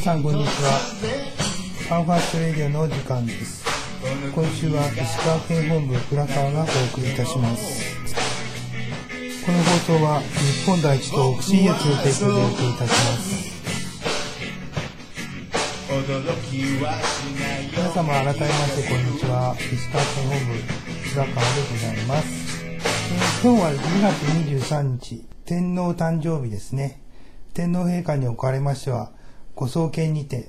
皆さんこんにちは。 Japan First Radio の時間です。今週は石川県本部浦川がお送りいたします。この放送は日本第一党信越の提供でお送りいたします。皆様改めましてこんにちは。石川県本部浦川でございます、え今日は2月23日天皇誕生日ですね。天皇陛下におかれましてはご創建にて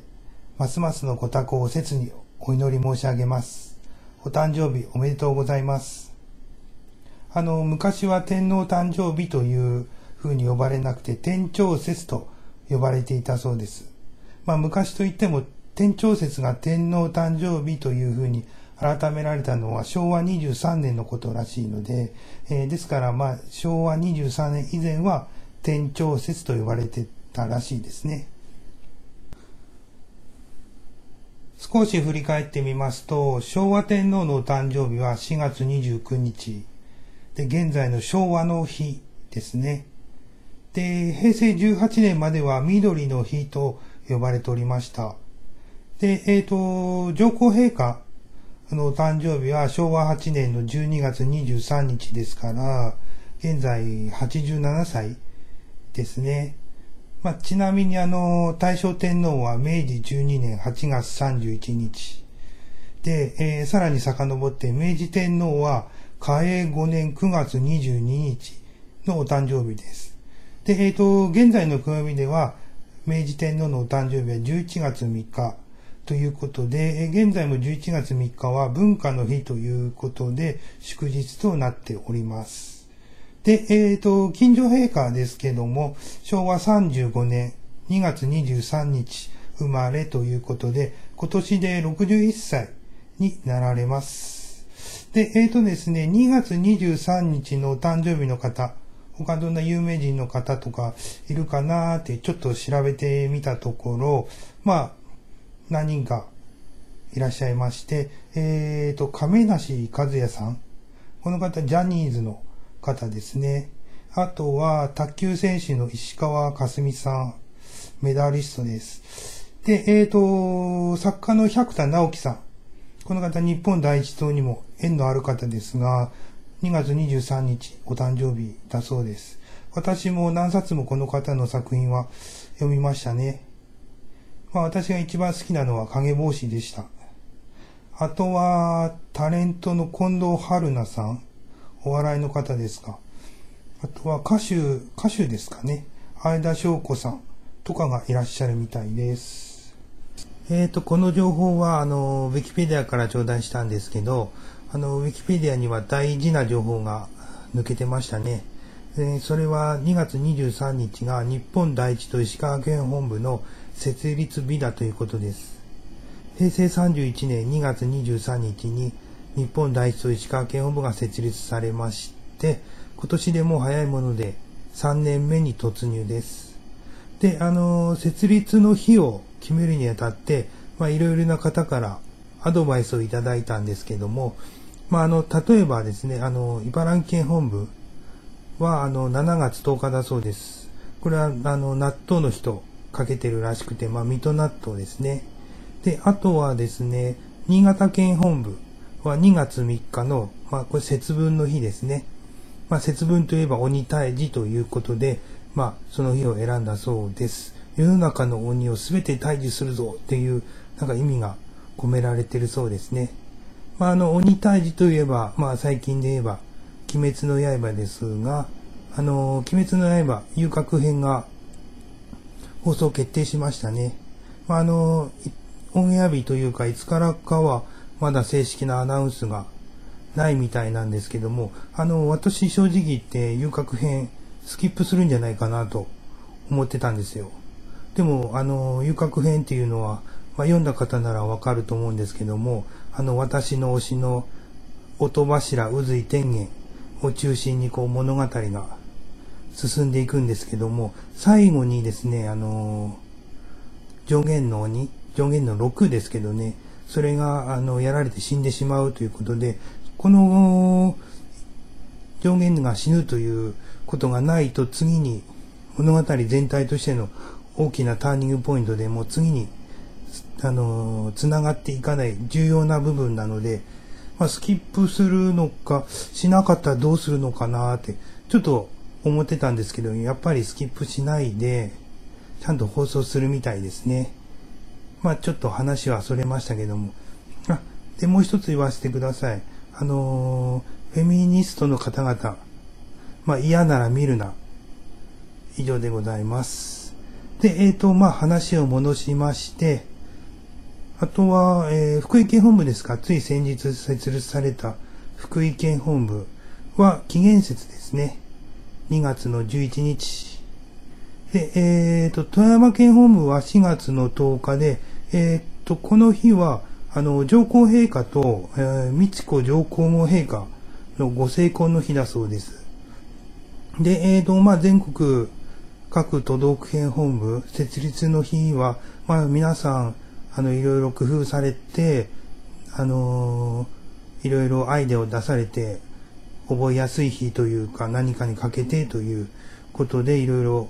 ますますのご多幸を切にお祈り申し上げます。お誕生日おめでとうございます。あの昔は天皇誕生日という風に呼ばれなくて天長節と呼ばれていたそうです。まあ昔といっても天長節が天皇誕生日という風に改められたのは昭和23年のことらしいので、えーですからまあ昭和23年以前は天長節と呼ばれてたらしいですね。少し振り返ってみますと、昭和天皇のお誕生日は4月29日。で、現在の昭和の日ですね。で、平成18年までは緑の日と呼ばれておりました。で、えっ、と、上皇陛下のお誕生日は昭和8年の12月23日ですから、現在87歳ですね。まあ、ちなみにあの、大正天皇は明治12年8月31日。で、えーさらに遡って明治天皇は嘉永5年9月22日のお誕生日です。で、えっ、と、現在の暦では明治天皇のお誕生日は11月3日ということで、現在も11月3日は文化の日ということで祝日となっております。で、えっ、と、近所陛下ですけども、昭和35年2月23日生まれということで、今年で61歳になられます。で、えっ、とですね、2月23日の誕生日の方、他どんな有名人の方とかいるかなーってちょっと調べてみたところ、まあ、何人かいらっしゃいまして、えっ、と、亀梨和也さん。この方、ジャニーズの方ですね。あとは、卓球選手の石川佳純さん。メダリストです。で、えっ、と、作家の百田直樹さん。この方、日本第一党にも縁のある方ですが、2月23日、お誕生日だそうです。私も何冊もこの方の作品は読みましたね。まあ私が一番好きなのは影帽子でした。あとは、タレントの近藤春菜さん。お笑いの方ですか？あとは歌手、歌手ですかね？相田翔子さんとかがいらっしゃるみたいです。えーと、この情報は、あの、ウィキペディアから頂戴したんですけど、あの、ウィキペディアには大事な情報が抜けてましたね。えーそれは2月23日が日本第一と石川県本部の設立日だということです。平成31年2月23日に日本第一と石川県本部が設立されまして、今年でもう早いもので3年目に突入です。で、あの、設立の日を決めるにあたって、まあ、いろいろな方からアドバイスをいただいたんですけども、まあ、あの、例えばですね、あの、茨城県本部は、あの、7月10日だそうです。これは、あの、納豆の日とかけてるらしくて、まあ、水戸納豆ですね。で、あとはですね、新潟県本部は2月3日の、まあ、これ節分の日ですね。まあ、節分といえば鬼退治ということで、まあ、その日を選んだそうです。世の中の鬼をすべて退治するぞっていう、なんか意味が込められてるそうですね。まあ、あの、鬼退治といえば、まあ、最近で言えば、鬼滅の刃ですが、あの、鬼滅の刃、遊郭編が放送決定しましたね。まあ、あの、オンエア日というか、いつからかは、まだ正式なアナウンスがないみたいなんですけども、あの、私正直言って遊郭編スキップするんじゃないかなと思ってたんですよ。でも、あの、遊郭編っていうのは、まあ、読んだ方ならわかると思うんですけども、あの、私の推しの音柱宇髄天元を中心にこう物語が進んでいくんですけども、最後にですね、あの、上限の鬼、上限の6ですけどね、それが、あの、やられて死んでしまうということで、この、上限が死ぬということがないと次に物語全体としての大きなターニングポイントでもう次に、あの、つながっていかない重要な部分なので、まあ、スキップするのか、しなかったらどうするのかなって、ちょっと思ってたんですけど、やっぱりスキップしないで、ちゃんと放送するみたいですね。まあちょっと話はそれましたけども。あ、で、もう一つ言わせてください。あのー、フェミニストの方々、まあ嫌なら見るな。以上でございます。で、えっ、ー、と、まあ話を戻しまして、あとは、えー、福井県本部ですか、つい先日設立された福井県本部は期限節ですね。2月の11日。で、えっ、ー、と、富山県本部は4月の10日で、えっ、と、この日は、あの、上皇陛下と、えー、美智子上皇后陛下のご成婚の日だそうです。で、えっ、と、まあ、全国各都道府県本部設立の日は、まあ、皆さん、あの、いろいろ工夫されて、あのー、いろいろアイデアを出されて、覚えやすい日というか、何かにかけてということで、いろいろ、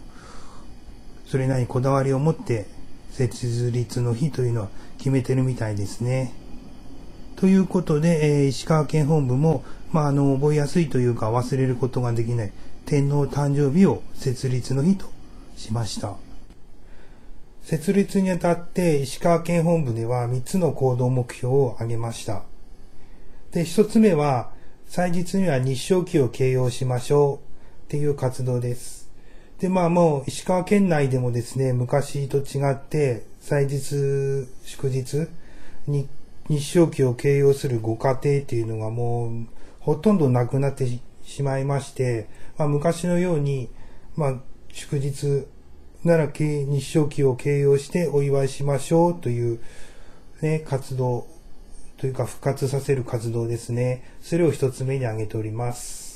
それなりにこだわりを持って設立の日というのは決めてるみたいですね。ということで、えー、石川県本部も、まあ、あの、覚えやすいというか忘れることができない天皇誕生日を設立の日としました。設立にあたって石川県本部では3つの行動目標を挙げました。で、1つ目は、祭日には日照期を掲揚しましょうっていう活動です。で、まあもう石川県内でもですね、昔と違って、祭日、祝日に日照期を掲揚するご家庭っていうのがもうほとんどなくなってしまいまして、まあ昔のように、まあ祝日なら日照期を掲揚してお祝いしましょうというね、活動というか復活させる活動ですね。それを一つ目に挙げております。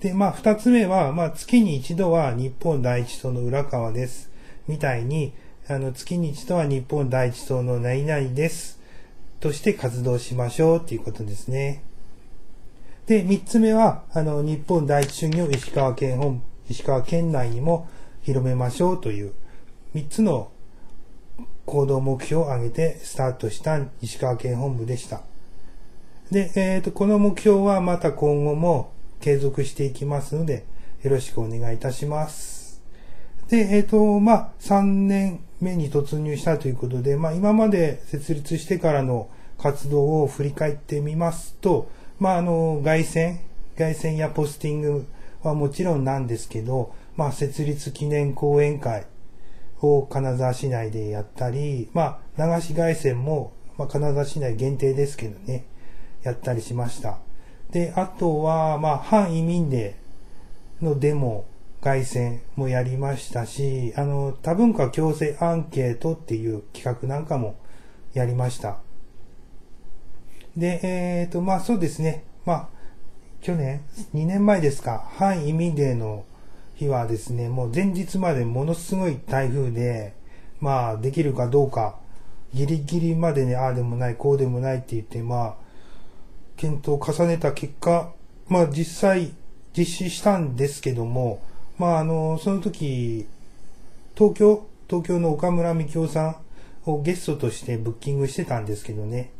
で、まあ、二つ目は、まあ、月に一度は日本第一党の裏側です。みたいに、あの、月に一度は日本第一党の何々です。として活動しましょうっていうことですね。で、三つ目は、あの、日本第一主義を石川県本、石川県内にも広めましょうという三つの行動目標を挙げてスタートした石川県本部でした。で、えっ、ー、と、この目標はまた今後も継続していきますので、よろしくお願いいたします。で、えっ、ー、と、まあ、3年目に突入したということで、まあ、今まで設立してからの活動を振り返ってみますと、まあ、あの、外線、外線やポスティングはもちろんなんですけど、まあ、設立記念講演会を金沢市内でやったり、まあ、流し外線も、まあ、金沢市内限定ですけどね、やったりしました。で、あとは、まあ、反移民デーのデモ、外戦もやりましたし、あの、多文化共生アンケートっていう企画なんかもやりました。で、えっ、ー、と、まあそうですね。まあ、去年、2年前ですか、反移民デーの日はですね、もう前日までものすごい台風で、まあ、できるかどうか、ギリギリまでね、ああでもない、こうでもないって言って、まあ、検討を重ねた結果、まあ実際実施したんですけども、まああの、その時、東京、東京の岡村幹夫さんをゲストとしてブッキングしてたんですけどね。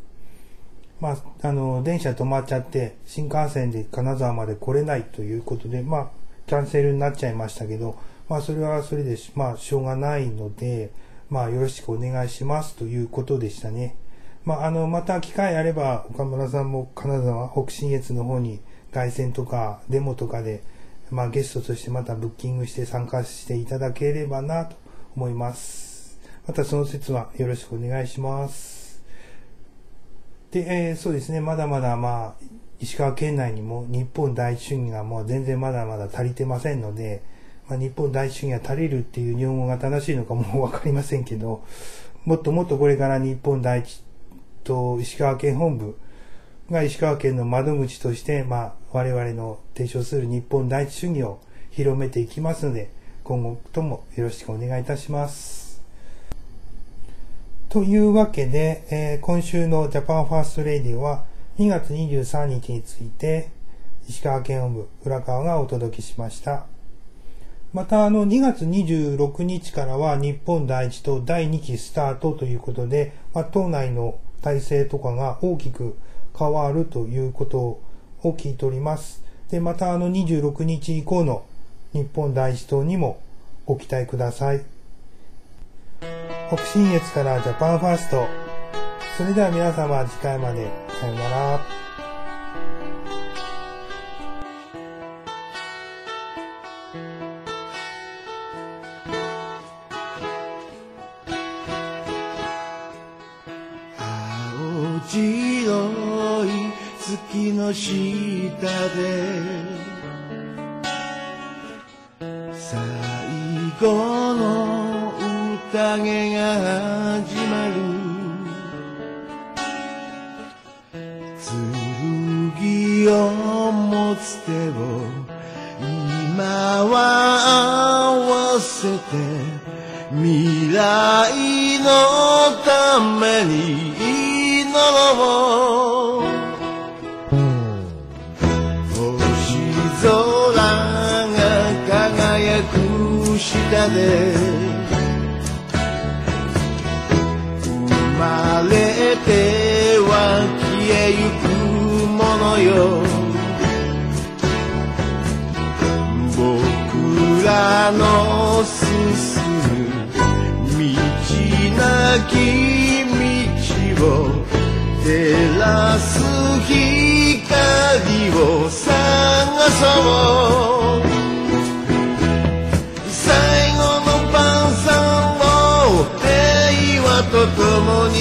まあ、あの、電車止まっちゃって、新幹線で金沢まで来れないということで、まあ、キャンセルになっちゃいましたけど、まあ、それはそれで、まあ、しょうがないので、まあ、よろしくお願いしますということでしたね。まあ、あの、また機会あれば、岡村さんも金沢、北信越の方に凱旋とかデモとかで、まあ、ゲストとしてまたブッキングして参加していただければなと思います。またその説はよろしくお願いします。で、えー、そうですね、まだまだまあ、石川県内にも日本第一主義がもう全然まだまだ足りてませんので、まあ、日本第一主義が足りるっていう日本語が正しいのかもわかりませんけど、もっともっとこれから日本第一党、石川県本部が石川県の窓口として、まあ、我々の提唱する日本第一主義を広めていきますので、今後ともよろしくお願いいたします。というわけで、えー、今週の Japan First Radio は2月23日について石川県本部浦川がお届けしました。またあの2月26日からは日本第一と第2期スタートということで、まあ、党内の体制とかが大きく変わるということを聞いております。で、またあの26日以降の日本第一党にもご期待ください。北信越からジャパンファースト。それでは皆様次回まで。さようなら。白い月の下で。最後の宴が始まる。剣を持つ手を今は合わせて未来のために星空が輝く下で生まれては消えゆくものよ。僕らの進む道なき道を照らす光を探そう最後の晩餐を平和と共に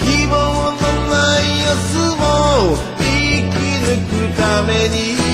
希望のない明日も生き抜くために